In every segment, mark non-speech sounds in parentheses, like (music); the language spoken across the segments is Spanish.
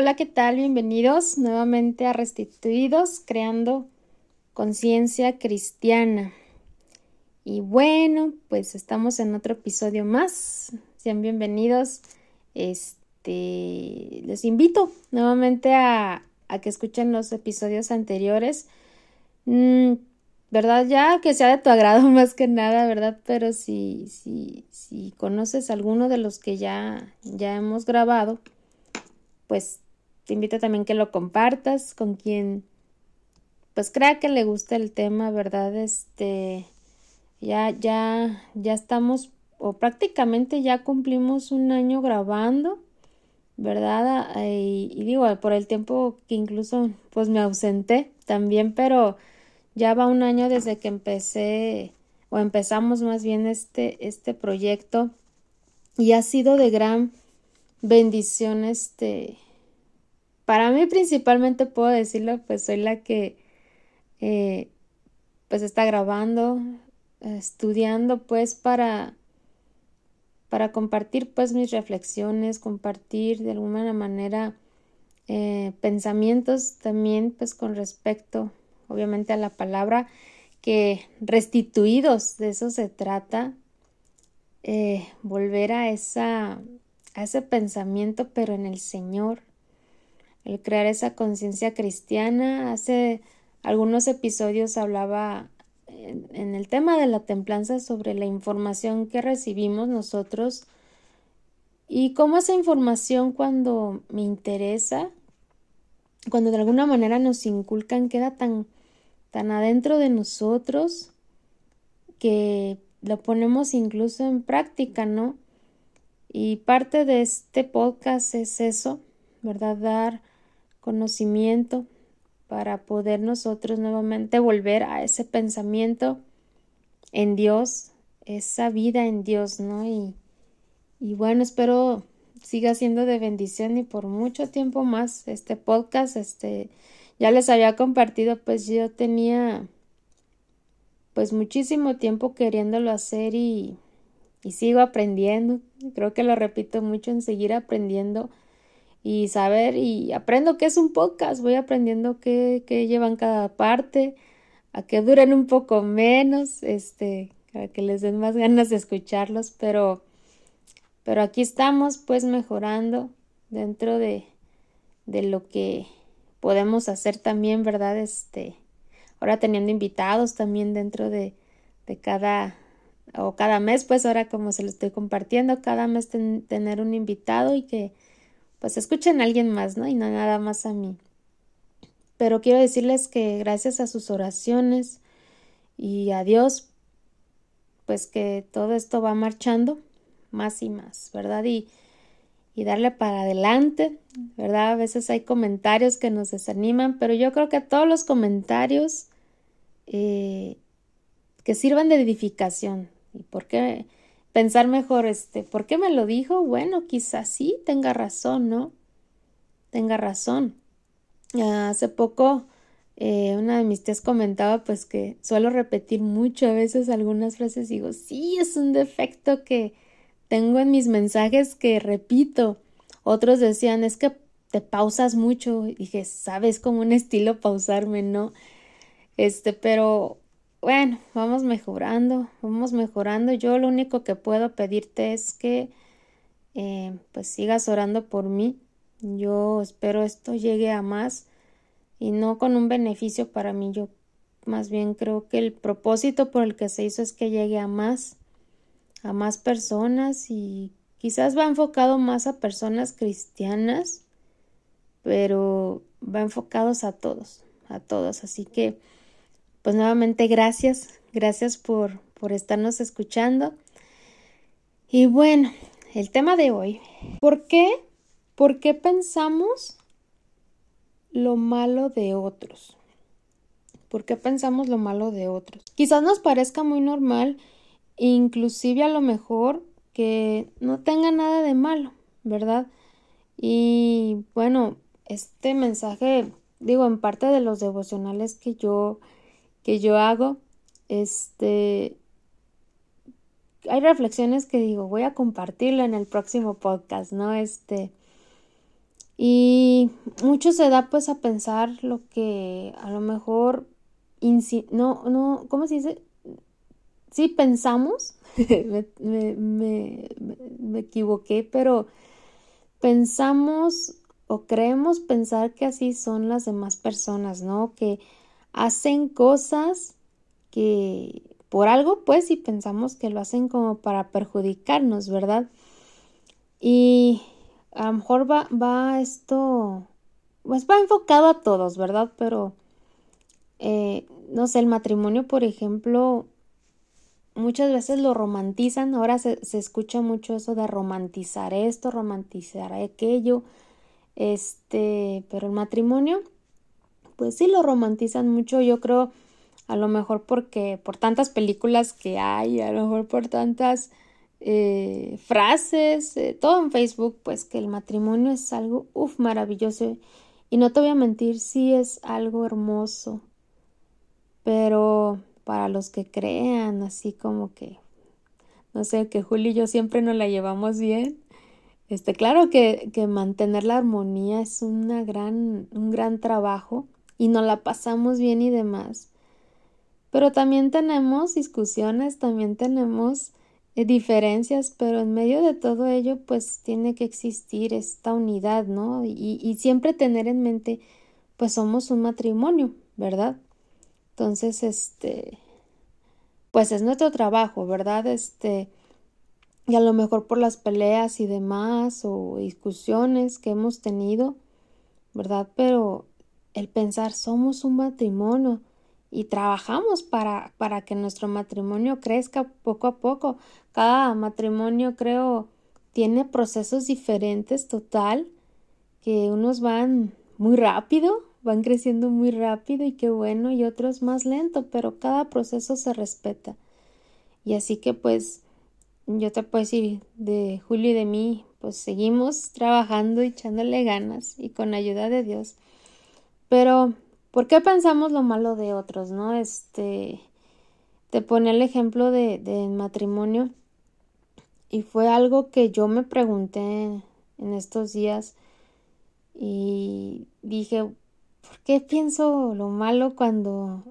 Hola, ¿qué tal? Bienvenidos nuevamente a Restituidos, creando conciencia cristiana. Y bueno, pues estamos en otro episodio más. Sean bienvenidos. Este, les invito nuevamente a, que escuchen los episodios anteriores. Mm, ¿Verdad? Ya que sea de tu agrado (laughs) más que nada, ¿verdad? Pero si, si, si conoces alguno de los que ya, ya hemos grabado, pues te invito también que lo compartas con quien pues crea que le guste el tema, ¿verdad? Este ya ya ya estamos o prácticamente ya cumplimos un año grabando, ¿verdad? Y, y digo, por el tiempo que incluso pues me ausenté también, pero ya va un año desde que empecé o empezamos más bien este este proyecto y ha sido de gran bendición este para mí principalmente puedo decirlo, pues soy la que eh, pues está grabando, estudiando pues para para compartir pues mis reflexiones, compartir de alguna manera eh, pensamientos también pues con respecto obviamente a la palabra que restituidos, de eso se trata, eh, volver a esa a ese pensamiento pero en el Señor, el crear esa conciencia cristiana. Hace algunos episodios hablaba en, el tema de la templanza sobre la información que recibimos nosotros y cómo esa información cuando me interesa, cuando de alguna manera nos inculcan, queda tan, tan adentro de nosotros que lo ponemos incluso en práctica, ¿no? Y parte de este podcast es eso, ¿verdad? Dar conocimiento para poder nosotros nuevamente volver a ese pensamiento en Dios, esa vida en Dios, ¿no? Y, y bueno, espero siga siendo de bendición y por mucho tiempo más este podcast, este, ya les había compartido, pues yo tenía pues muchísimo tiempo queriéndolo hacer y, y sigo aprendiendo. Creo que lo repito mucho en seguir aprendiendo y saber y aprendo qué es un podcast, voy aprendiendo qué, qué llevan cada parte, a que duren un poco menos, este, para que les den más (laughs) ganas de escucharlos, pero, pero aquí estamos pues mejorando dentro de, de lo que podemos hacer también, ¿verdad? Este, ahora teniendo invitados también dentro de, de cada o cada mes, pues ahora como se lo estoy compartiendo, cada mes tener un invitado y que pues escuchen a alguien más, ¿no? Y no nada más a mí. Pero quiero decirles que gracias a sus oraciones y a Dios, pues que todo esto va marchando más y más, ¿verdad? Y, y darle para adelante, ¿verdad? A veces hay comentarios que nos desaniman, pero yo creo que todos los comentarios eh, que sirvan de edificación. ¿Y por qué? Pensar mejor, este, ¿por qué me lo dijo? Bueno, quizás sí tenga razón, ¿no? Tenga razón. hace poco eh, una de mis tías comentaba pues que suelo repetir mucho a veces algunas frases digo, sí, es un defecto que tengo en mis mensajes que repito. Otros decían, es que te pausas mucho. dije, sabes, como un estilo pausarme, ¿no? Este, pero bueno, vamos mejorando, vamos mejorando. Yo lo único que puedo pedirte es que eh, pues sigas orando por mí. Yo espero esto llegue a más y no con un beneficio para mí. Yo más bien creo que el propósito por el que se hizo es que llegue a más, a más personas y quizás va enfocado más a personas cristianas, pero va enfocados a todos, a todos. Así que pues nuevamente gracias, gracias por, por estarnos escuchando. Y bueno, el tema de hoy, ¿por qué? ¿Por qué pensamos lo malo de otros? ¿Por qué pensamos lo malo de otros? Quizás nos parezca muy normal, inclusive a lo mejor que no tenga nada de malo, ¿verdad? Y bueno, este mensaje, digo, en parte de los devocionales que yo que yo hago, este, hay reflexiones que digo, voy a compartirlo en el próximo podcast, ¿no? Este, Y mucho se da pues a pensar lo que a lo mejor no, no, ¿cómo se dice? Sí, pensamos, (laughs) me, me, me, equivoqué, pero pensamos o creemos pensar que así son las demás personas, ¿no? Que hacen cosas que por algo, pues, y pensamos que lo hacen como para perjudicarnos, ¿verdad? Y a lo mejor va, va esto, pues va enfocado a todos, ¿verdad? Pero, eh, no sé, el matrimonio, por ejemplo, muchas veces lo romantizan, ahora se, se escucha mucho eso de romantizar esto, romantizar aquello, este, pero el matrimonio, pues sí lo romantizan mucho, yo creo, a lo mejor porque por tantas películas que hay, a lo mejor por tantas eh, frases, eh, todo en Facebook, pues que el matrimonio es algo, uff, maravilloso. Y no te voy a mentir, sí es algo hermoso, pero para los que crean, así como que, no sé, que Julio y yo siempre nos la llevamos bien. Este, claro que, que mantener la armonía es una gran, un gran trabajo y nos la pasamos bien y demás. Pero también tenemos discusiones, también tenemos eh, diferencias, pero en medio de todo ello, pues tiene que existir esta unidad, ¿no? Y, y siempre tener en mente, pues somos un matrimonio, ¿verdad? Entonces, este, pues es nuestro trabajo, ¿verdad? Este, y a lo mejor por las peleas y demás o discusiones que hemos tenido, ¿verdad? Pero el pensar somos un matrimonio y trabajamos para, para que nuestro matrimonio crezca poco a poco. Cada matrimonio creo tiene procesos diferentes total, que unos van muy rápido, van creciendo muy rápido y qué bueno, y otros más lento, pero cada proceso se respeta. Y así que pues yo te puedo decir de Julio y de mí, pues seguimos trabajando y echándole ganas y con ayuda de Dios. Pero, ¿por qué pensamos lo malo de otros, no? Este, te pone el ejemplo de, de matrimonio y fue algo que yo me pregunté en estos días y dije, ¿por qué pienso lo malo cuando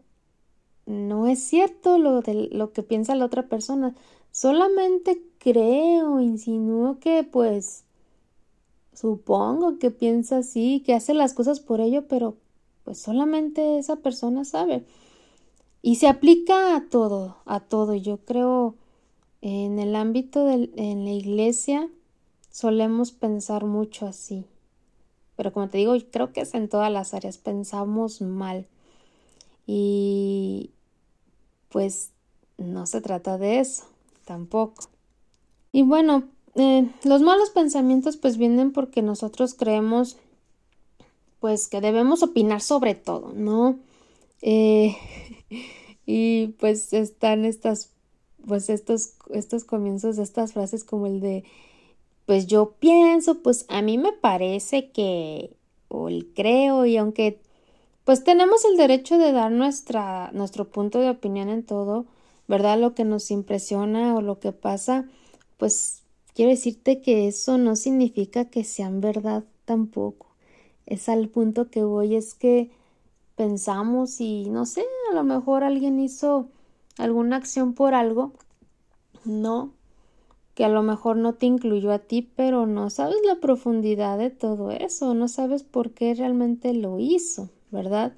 no es cierto lo de lo que piensa la otra persona? Solamente creo, insinúo que pues supongo que piensa así, que hace las cosas por ello, pero pues solamente esa persona sabe. Y se aplica a todo, a todo. Yo creo en el ámbito de en la iglesia solemos pensar mucho así. Pero como te digo, creo que es en todas las áreas, pensamos mal. Y pues no se trata de eso tampoco. Y bueno, eh, los malos pensamientos pues vienen porque nosotros creemos pues que debemos opinar sobre todo, ¿no? Eh, (laughs) y pues están estas, pues estos, estos comienzos de estas frases como el de, pues yo pienso, pues a mí me parece que, o el creo, y aunque pues tenemos el derecho de dar nuestra, nuestro punto de opinión en todo, ¿verdad? Lo que nos impresiona o lo que pasa, pues quiero decirte que eso no significa que sean verdad tampoco. Es al punto que voy, es que pensamos y no sé, a lo mejor alguien hizo alguna acción por algo, no, que a lo mejor no te incluyó a ti, pero no sabes la profundidad de todo eso, no sabes por qué realmente lo hizo, ¿verdad?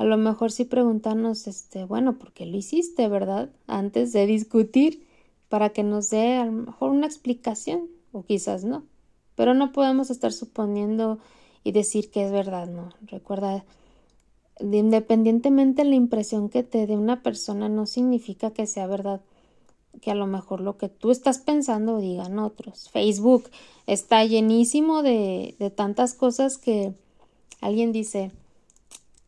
a lo mejor sí preguntarnos, este, bueno, ¿por qué lo hiciste, verdad? Antes de discutir, para que nos dé a lo mejor una explicación, o quizás no. Pero no podemos estar suponiendo y decir que es verdad, no. Recuerda, independientemente de la impresión que te dé una persona, no significa que sea verdad que a lo mejor lo que tú estás pensando digan otros. Facebook está llenísimo de, de tantas cosas que alguien dice,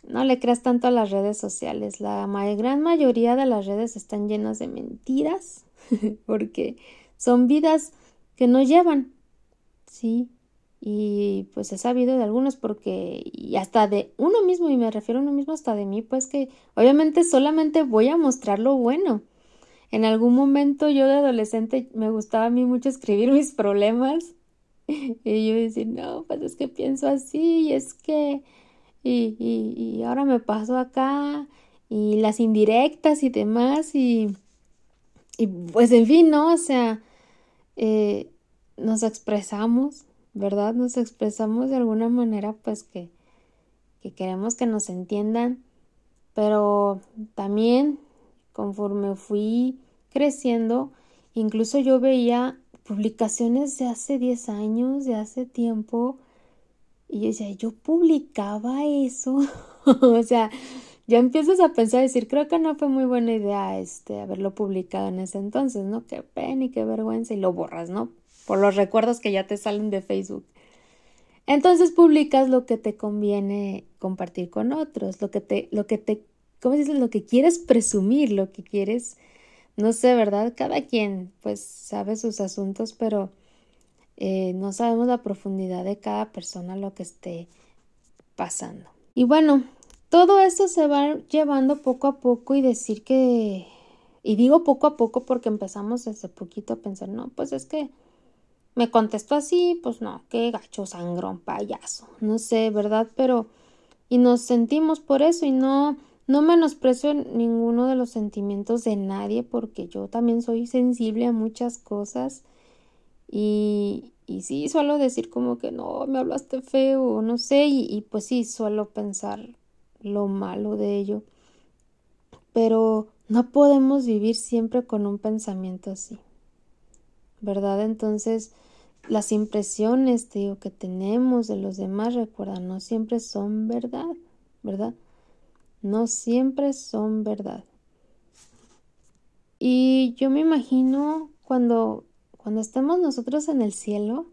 no le creas tanto a las redes sociales. La gran mayoría de las redes están llenas de mentiras (laughs) porque son vidas que no llevan. Sí. Y pues he sabido de algunos porque y hasta de uno mismo y me refiero a uno mismo hasta de mí, pues que obviamente solamente voy a mostrar lo bueno. En algún momento yo de adolescente me gustaba a mí mucho escribir mis problemas (laughs) y yo decir, no, pues es que pienso así, y es que, y, y, y ahora me paso acá, y las indirectas y demás, y, y pues en fin, ¿no? O sea, eh, nos expresamos, ¿verdad? Nos expresamos de alguna manera, pues que, que queremos que nos entiendan, pero también conforme fui creciendo, incluso yo veía publicaciones de hace 10 años, de hace tiempo, y yo decía, yo publicaba eso, (laughs) o sea, ya empiezas a pensar, decir, creo que no fue muy buena idea este haberlo publicado en ese entonces, ¿no? Qué pena y qué vergüenza, y lo borras, ¿no? Por los recuerdos que ya te salen de Facebook. Entonces publicas lo que te conviene compartir con otros, lo que te, lo que te, ¿cómo dices? Lo que quieres presumir, lo que quieres, no sé, ¿verdad? Cada quien pues sabe sus asuntos, pero eh, no sabemos la profundidad de cada persona lo que esté pasando. Y bueno, todo esto se va llevando poco a poco y decir que, y digo poco a poco porque empezamos desde poquito a pensar, no, pues es que me contestó así, pues no, qué gacho sangrón, payaso, no sé, ¿verdad? Pero, y nos sentimos por eso y no, no menosprecio ninguno de los sentimientos de nadie porque yo también soy sensible a muchas cosas y, y sí, suelo decir como que no, me hablaste feo, no sé, y, y pues sí, suelo pensar lo malo de ello. Pero no podemos vivir siempre con un pensamiento así. ¿Verdad? Entonces, las impresiones, digo, que tenemos de los demás, recuerda, no siempre son verdad, ¿verdad? No siempre son verdad. Y yo me imagino cuando, cuando estemos nosotros en el cielo,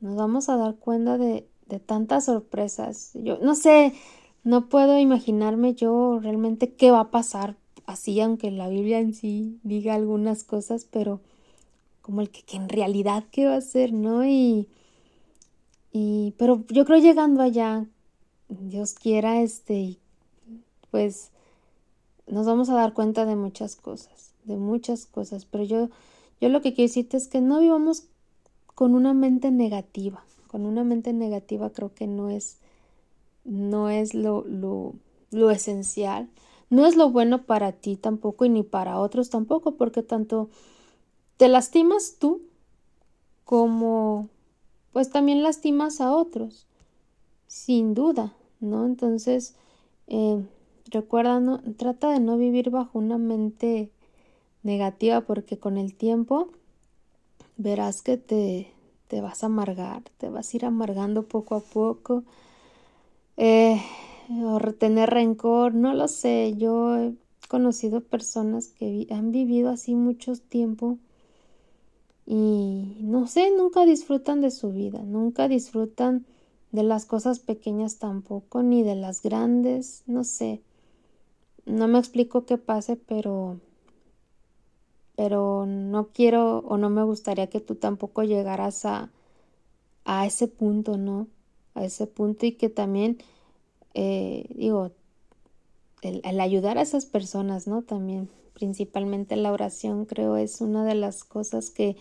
nos vamos a dar cuenta de, de tantas sorpresas. Yo no sé, no puedo imaginarme yo realmente qué va a pasar así, aunque la Biblia en sí diga algunas cosas, pero como el que, que en realidad qué va a ser, ¿no? Y, y, pero yo creo llegando allá, Dios quiera, este, pues nos vamos a dar cuenta de muchas cosas, de muchas cosas, pero yo, yo lo que quiero decirte es que no vivamos con una mente negativa, con una mente negativa creo que no es, no es lo, lo, lo esencial, no es lo bueno para ti tampoco y ni para otros tampoco, porque tanto te lastimas tú como pues también lastimas a otros, sin duda, ¿no? Entonces, eh, recuerda, no, trata de no vivir bajo una mente negativa porque con el tiempo verás que te, te vas a amargar, te vas a ir amargando poco a poco, eh, o retener rencor, no lo sé, yo he conocido personas que han vivido así mucho tiempo y no sé, nunca disfrutan de su vida, nunca disfrutan de las cosas pequeñas tampoco, ni de las grandes, no sé. No me explico qué pase, pero pero no quiero o no me gustaría que tú tampoco llegaras a, a ese punto, ¿no? A ese punto y que también, eh, digo, el, el, ayudar a esas personas, ¿no? También, principalmente la oración, creo es una de las cosas que,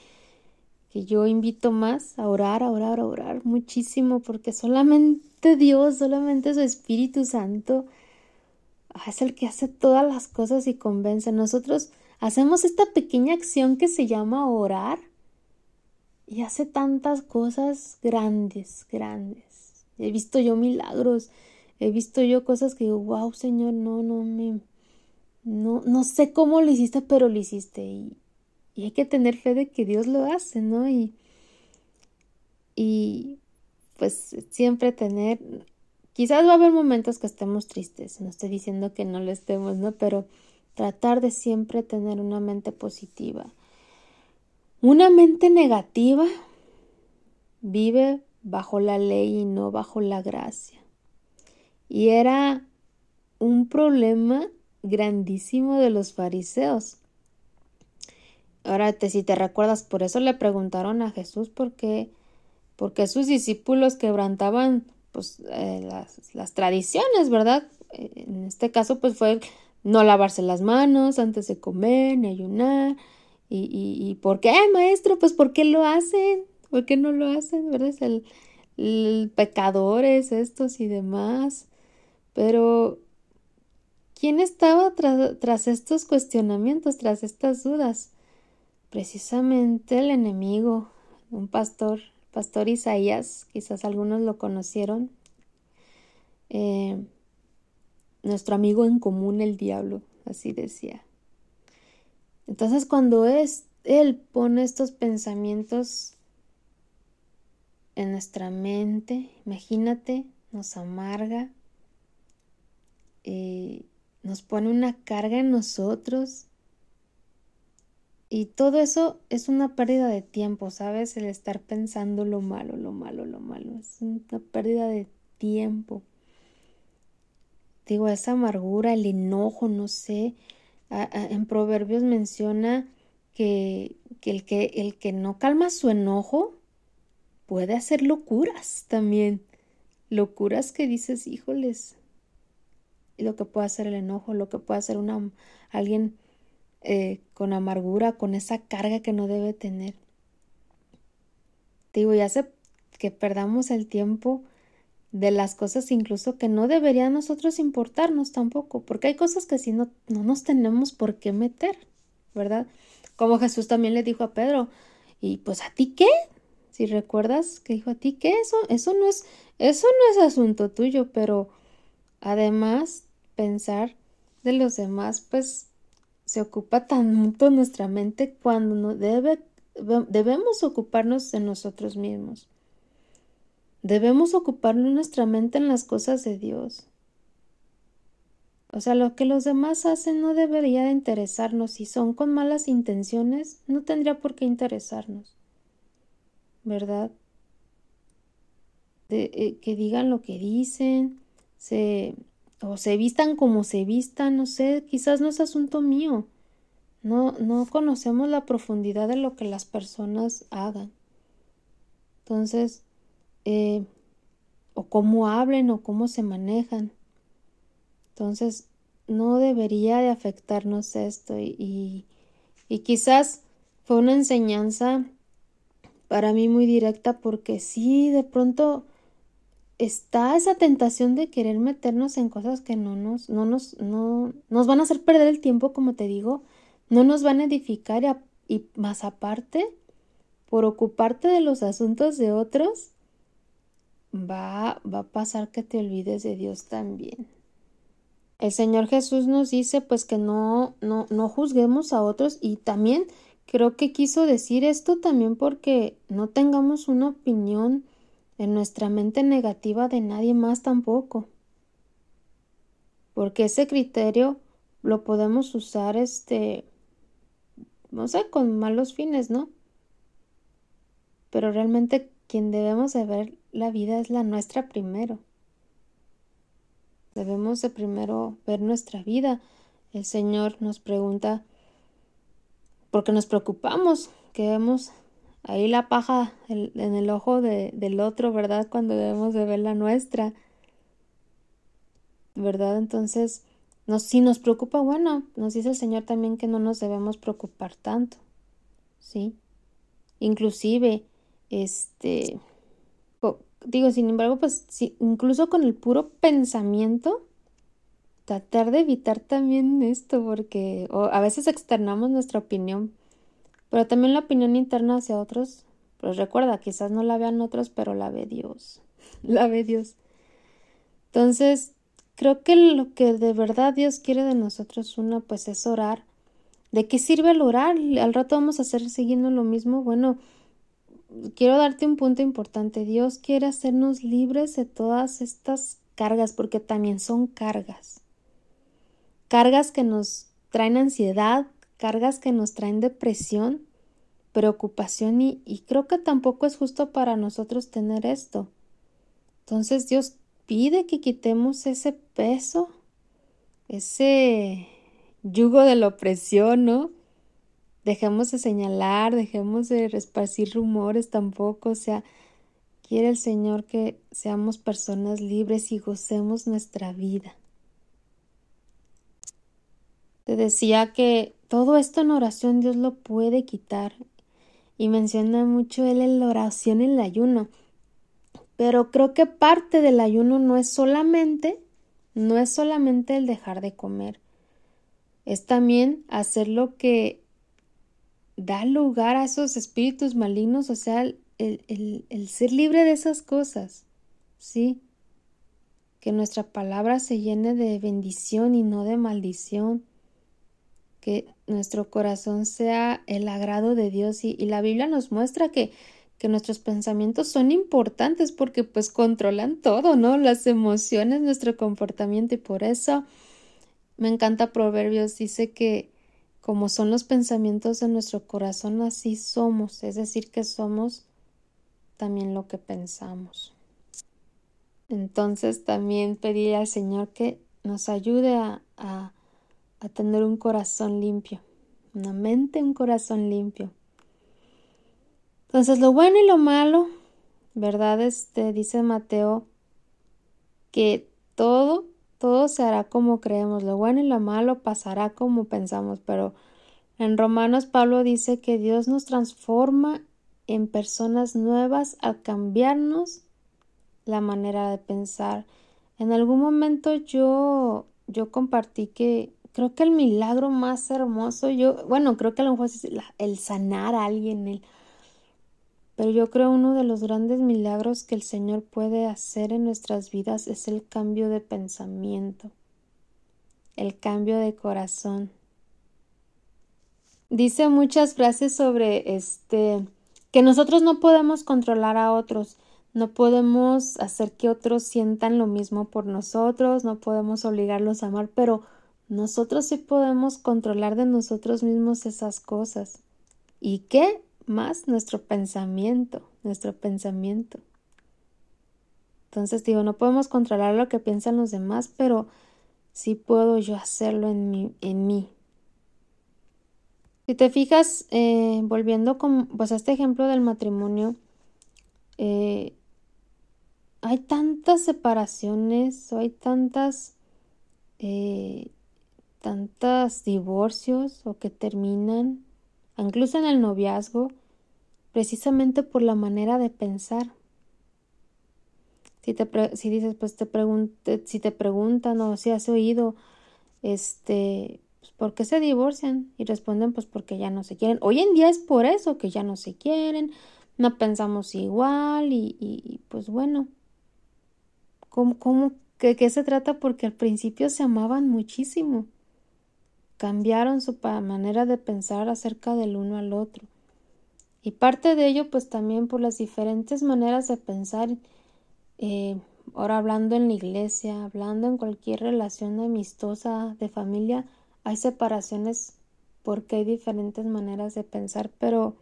que yo invito más a orar, a orar, a orar muchísimo, porque solamente Dios, solamente su Espíritu Santo es el que hace todas las cosas y convence. Nosotros hacemos esta pequeña acción que se llama orar y hace tantas cosas grandes, grandes. He visto yo milagros, he visto yo cosas que digo, wow, Señor, no, no me, no, no sé cómo lo hiciste, pero lo hiciste y, y hay que tener fe de que Dios lo hace, ¿no? Y, y pues siempre tener, quizás va a haber momentos que estemos tristes, no estoy diciendo que no lo estemos, ¿no? Pero tratar de siempre tener una mente positiva. Una mente negativa vive bajo la ley y no bajo la gracia. Y era un problema grandísimo de los fariseos. Ahora, te, si te recuerdas, por eso le preguntaron a Jesús por qué, porque sus discípulos quebrantaban pues, eh, las, tradiciones, ¿verdad? En este caso, pues fue no lavarse las manos antes de comer, ni ayunar. ¿Y, y, y por qué, maestro? Pues ¿por qué lo hacen? ¿Por qué no lo hacen? ¿Verdad? Es el pecadores estos y demás. Pero, ¿quién estaba tras estos cuestionamientos, tras estas dudas? Precisamente el enemigo, un pastor, pastor Isaías, quizás algunos lo conocieron, eh, nuestro amigo en común el diablo, así decía. Entonces cuando es, él pone estos pensamientos en nuestra mente, imagínate, nos amarga, eh, nos pone una carga en nosotros. Y todo eso es una pérdida de tiempo, ¿sabes? El estar pensando lo malo, lo malo, lo malo. Es una pérdida de tiempo digo, esa amargura, el enojo, no sé. en Proverbios menciona que, el que el que no calma su enojo puede hacer locuras también. Locuras que dices, híjoles. Lo que puede hacer el enojo, lo que puede hacer una, alguien eh, con amargura, con esa carga que no debe tener. Digo, ya hace que perdamos el tiempo de las cosas incluso que no deberían nosotros importarnos tampoco, porque hay cosas que si no, no nos tenemos por qué meter, ¿verdad? Como Jesús también le dijo a Pedro, y pues a ti qué? Si recuerdas que dijo a ti qué eso, eso no es, eso no es asunto tuyo, pero además pensar de los demás, pues se ocupa tanto nuestra mente cuando no debe, debemos ocuparnos de nosotros mismos. Debemos ocuparnos nuestra mente en las cosas de Dios. O sea, lo que los demás hacen no debería de interesarnos. Si son con malas intenciones, no tendría por qué interesarnos. ¿Verdad? Eh, que digan lo que dicen, se, o se vistan como se vistan, no sé, quizás no es asunto mío. No, no conocemos la profundidad de lo que las personas hagan. Entonces, eh, o cómo hablen o cómo se manejan. Entonces, no debería de afectarnos esto y, y, quizás fue una enseñanza para mí muy directa porque sí, de pronto está esa tentación de querer meternos en cosas que no nos, no nos, no, nos van a hacer perder el tiempo, como te digo, no nos van a edificar y, más aparte, por ocuparte de los asuntos de otros, va, va a pasar que te olvides de Dios también. El Señor Jesús nos dice pues que no, no, no juzguemos a otros y también creo que quiso decir esto también porque no tengamos una opinión en nuestra mente negativa de nadie más tampoco. Porque ese criterio lo podemos usar este no sé, con malos fines, ¿no? Pero realmente quien debemos de ver la vida es la nuestra primero. Debemos de primero ver nuestra vida. El Señor nos pregunta, porque nos preocupamos, que vemos ahí la paja en el ojo del otro, ¿verdad? Cuando debemos de ver la nuestra. ¿Verdad? Entonces, nos, si nos preocupa, bueno, nos dice el Señor también que no nos debemos preocupar tanto. ¿Sí? Inclusive, este, digo, sin embargo, pues incluso con el puro pensamiento, tratar de evitar también esto, porque a veces externamos nuestra opinión, pero también la opinión interna hacia otros, pues recuerda, quizás no la vean otros, pero la ve Dios, (laughs) la ve Dios. Entonces, creo que lo que de verdad Dios quiere de nosotros, una, pues es orar. ¿De qué sirve el orar? Al rato vamos a hacer siguiendo lo mismo. Bueno, quiero darte un punto importante. Dios quiere hacernos libres de todas estas cargas, porque también son cargas. Cargas que nos traen ansiedad, cargas que nos traen depresión, preocupación y, creo que tampoco es justo para nosotros tener esto. Entonces Dios pide que quitemos ese peso, ese yugo de la opresión, ¿no? Dejemos de señalar, dejemos de esparcir rumores tampoco, o sea, quiere el Señor que seamos personas libres y gocemos nuestra vida. Te decía que todo esto en oración Dios lo puede quitar y menciona mucho él la oración en el ayuno. Pero creo que parte del ayuno no es solamente, no es solamente el dejar de comer, es también hacer lo que da lugar a esos espíritus malignos, o sea, el, el, el ser libre de esas cosas, ¿sí? Que nuestra palabra se llene de bendición y no de maldición que nuestro corazón sea el agrado de Dios y, la Biblia nos muestra que, que nuestros pensamientos son importantes porque pues controlan todo, ¿no? Las emociones, nuestro comportamiento y por eso me encanta Proverbios, dice que como son los pensamientos de nuestro corazón, así somos, es decir, que somos también lo que pensamos. Entonces también pedí al Señor que nos ayude a, a a tener un corazón limpio, una mente, un corazón limpio. Entonces, lo bueno y lo malo, ¿verdad? Este dice Mateo que todo, todo se hará como creemos, lo bueno y lo malo pasará como pensamos, pero en Romanos Pablo dice que Dios nos transforma en personas nuevas al cambiarnos la manera de pensar. En algún momento yo yo compartí que creo que el milagro más hermoso, yo, bueno, creo que a lo mejor es el sanar a alguien, el, pero yo creo uno de los grandes milagros que el Señor puede hacer en nuestras vidas es el cambio de pensamiento, el cambio de corazón. Dice muchas frases sobre este que nosotros no podemos controlar a otros, no podemos hacer que otros sientan lo mismo por nosotros, no podemos obligarlos a amar, pero nosotros sí podemos controlar de nosotros mismos esas cosas. ¿Y qué más? Nuestro pensamiento, nuestro pensamiento. Entonces digo, no podemos controlar lo que piensan los demás, pero sí puedo yo hacerlo en mí. Si te fijas, eh, volviendo con, pues a este ejemplo del matrimonio, eh, hay tantas separaciones, hay tantas eh, tantos divorcios o que terminan, incluso en el noviazgo, precisamente por la manera de pensar. Si, te si dices, pues te si te preguntan o si has oído, este, pues, ¿por qué se divorcian? Y responden, pues porque ya no se quieren. Hoy en día es por eso que ya no se quieren, no pensamos igual y, pues bueno, ¿cómo, cómo, que, qué se trata? Porque al principio se amaban muchísimo cambiaron su manera de pensar acerca del uno al otro. Y parte de ello, pues también por las diferentes maneras de pensar, eh, ahora hablando en la iglesia, hablando en cualquier relación amistosa de familia, hay separaciones porque hay diferentes maneras de pensar, pero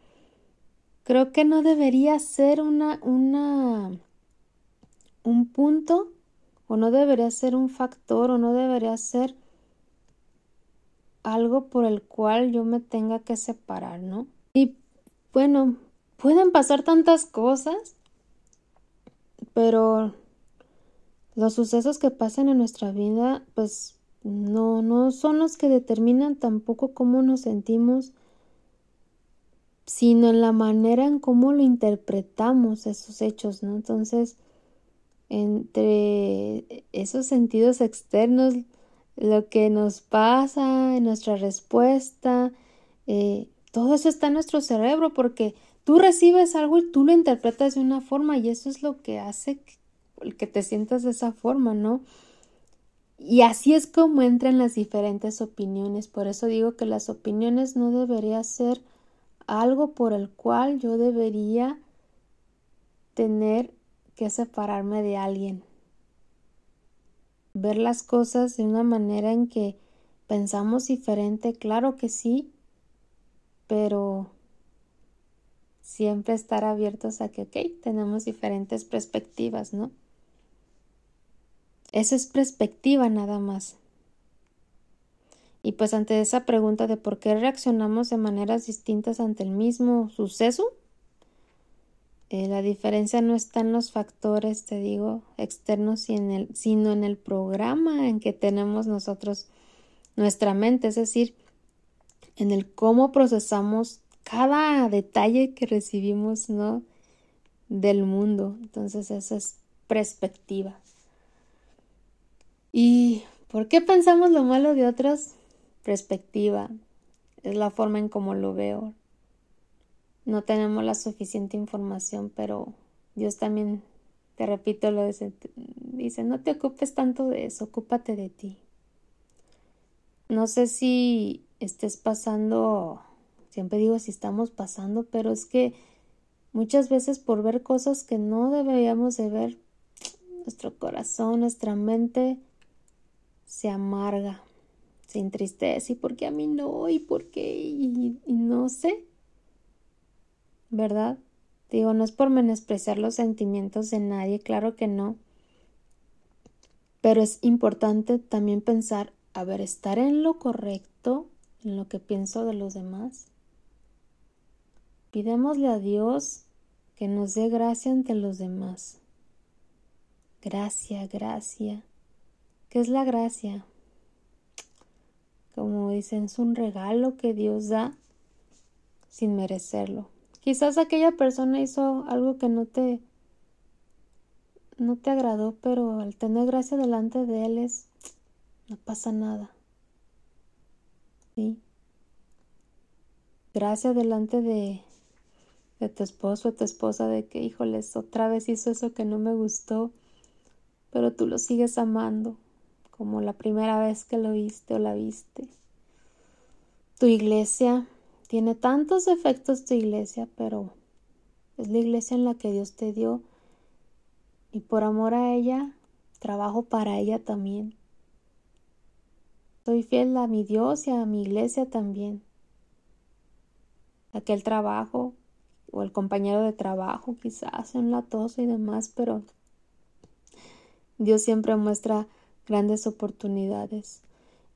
creo que no debería ser una, una, un punto o no debería ser un factor o no debería ser algo por el cual yo me tenga que separar, ¿no? Y bueno, pueden pasar tantas cosas, pero los sucesos que pasan en nuestra vida, pues no, no son los que determinan tampoco cómo nos sentimos, sino en la manera en cómo lo interpretamos esos hechos, ¿no? Entonces, entre esos sentidos externos, lo que nos pasa, nuestra respuesta, eh, todo eso está en nuestro cerebro porque tú recibes algo y tú lo interpretas de una forma y eso es lo que hace que, te sientas de esa forma, ¿no? Y así es como entran las diferentes opiniones. Por eso digo que las opiniones no debería ser algo por el cual yo debería tener que separarme de alguien ver las cosas de una manera en que pensamos diferente, claro que sí, pero siempre estar abiertos a que, ok, tenemos diferentes perspectivas, ¿no? Eso es perspectiva nada más. Y pues ante esa pregunta de por qué reaccionamos de maneras distintas ante el mismo suceso, eh, la diferencia no está en los factores, te digo, externos, sino en el programa en que tenemos nosotros nuestra mente, es decir, en el cómo procesamos cada detalle que recibimos, ¿no? Del mundo. Entonces, esa es perspectiva. ¿Y por qué pensamos lo malo de otros? Perspectiva. Es la forma en cómo lo veo. No tenemos la suficiente información, pero Dios también, te repito, lo dice, dice, no te ocupes tanto de eso, ocúpate de ti. No sé si estés pasando, siempre digo si estamos pasando, pero es que muchas veces por ver cosas que no deberíamos de ver, nuestro corazón, nuestra mente se amarga, se entristece. ¿Y por qué a mí no? ¿Y por qué? Y, no sé. ¿Verdad? Digo, no es por menospreciar los sentimientos de nadie, claro que no. Pero es importante también pensar, a ver, estar en lo correcto, en lo que pienso de los demás. Pidémosle a Dios que nos dé gracia ante los demás. Gracia, gracia. ¿Qué es la gracia? Como dicen, es un regalo que Dios da sin merecerlo. Quizás aquella persona hizo algo que no te no te agradó, pero al tener gracia delante de él es no pasa nada. Sí. Gracia delante de de tu esposo o tu esposa de que, híjoles, otra vez hizo eso que no me gustó pero tú lo sigues amando como la primera vez que lo viste o la viste. Tu iglesia tiene tantos defectos tu iglesia, pero es la iglesia en la que Dios te dio y por amor a ella trabajo para ella también. Soy fiel a mi Dios y a mi iglesia también. Aquel trabajo o el compañero de trabajo quizás en la tos y demás, pero Dios siempre muestra grandes oportunidades.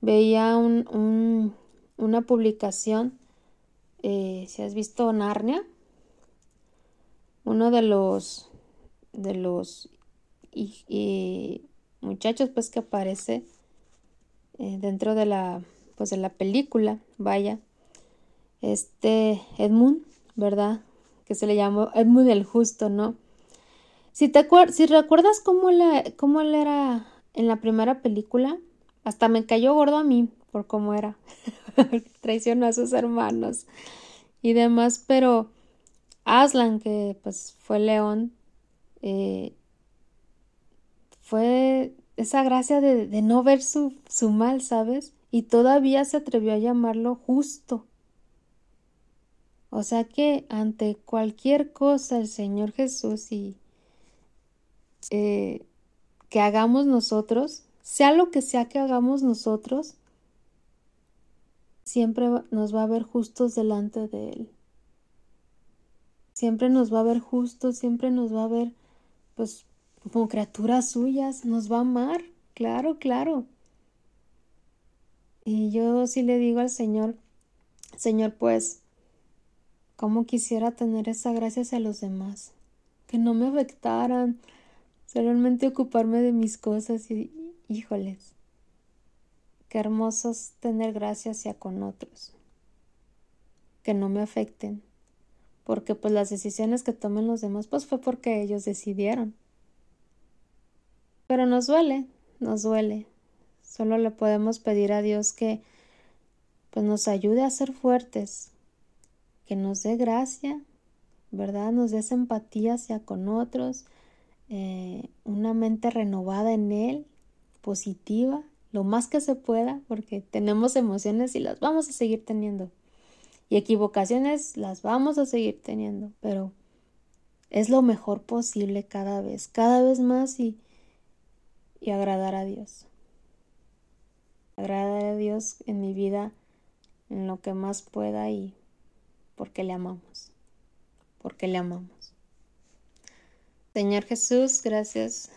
Veía un, una publicación, eh, si has visto Narnia, uno de los de los muchachos pues que aparece eh, dentro de la pues de la película, vaya, este Edmund, ¿verdad? Que se le llamó Edmund el Justo, ¿no? Si, te si recuerdas cómo, cómo él era en la primera película, hasta me cayó gordo a mí por cómo era. (laughs) Traicionó a sus hermanos y demás, pero Aslan, que pues fue león, eh, fue esa gracia de, no ver su, su mal, ¿sabes? Y todavía se atrevió a llamarlo justo. O sea que ante cualquier cosa el Señor Jesús y, eh, que hagamos nosotros, sea lo que sea que hagamos nosotros, siempre nos va a ver justos delante de Él. Siempre nos va a ver justos, siempre nos va a ver, pues, como criaturas suyas, nos va a amar, claro, claro. Y yo sí le digo al Señor, Señor, pues, ¿cómo quisiera tener esa gracia hacia los demás? Que no me afectaran, solamente ocuparme de mis cosas y híjoles, qué hermosos tener gracia hacia con otros, que no me afecten, porque pues las decisiones que tomen los demás pues fue porque ellos decidieron. Pero nos duele, nos duele. Solo le podemos pedir a Dios que pues nos ayude a ser fuertes, que nos dé gracia, ¿verdad? Nos dé empatía hacia con otros, eh, una mente renovada en Él, positiva, lo más que se pueda, porque tenemos emociones y las vamos a seguir teniendo. Y equivocaciones las vamos a seguir teniendo, pero es lo mejor posible cada vez, cada vez más y, y agradar a Dios. Agradar a Dios en mi vida en lo que más pueda y porque le amamos, porque le amamos. Señor Jesús, gracias.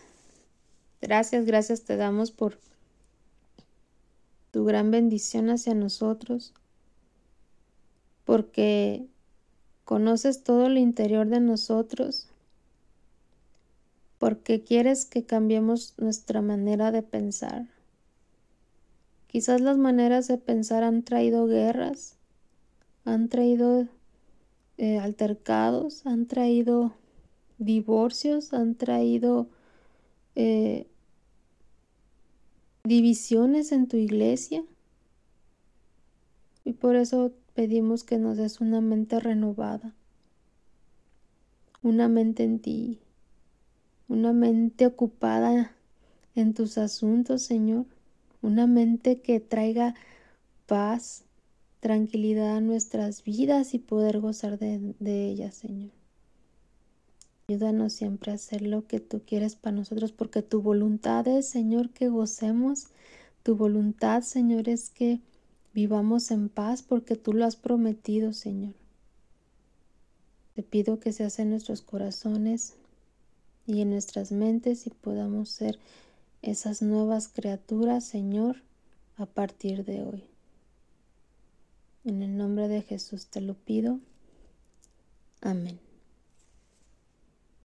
Gracias, gracias te damos por tu gran bendición hacia nosotros, porque conoces todo el interior de nosotros, porque quieres que cambiemos nuestra manera de pensar. Quizás las maneras de pensar han traído guerras, han traído eh, altercados, han traído divorcios, han traído eh, divisiones en tu iglesia. Y por eso pedimos que nos des una mente renovada, una mente en ti, una mente ocupada en tus asuntos, Señor, una mente que traiga paz, tranquilidad a nuestras vidas y poder gozar de, de ellas, Señor. Ayúdanos siempre a hacer lo que tú quieres para nosotros, porque tu voluntad es, Señor, que gocemos. Tu voluntad, Señor, es que vivamos en paz, porque tú lo has prometido, Señor. Te pido que se hace en nuestros corazones y en nuestras mentes y podamos ser esas nuevas criaturas, Señor, a partir de hoy. En el nombre de Jesús te lo pido. Amén.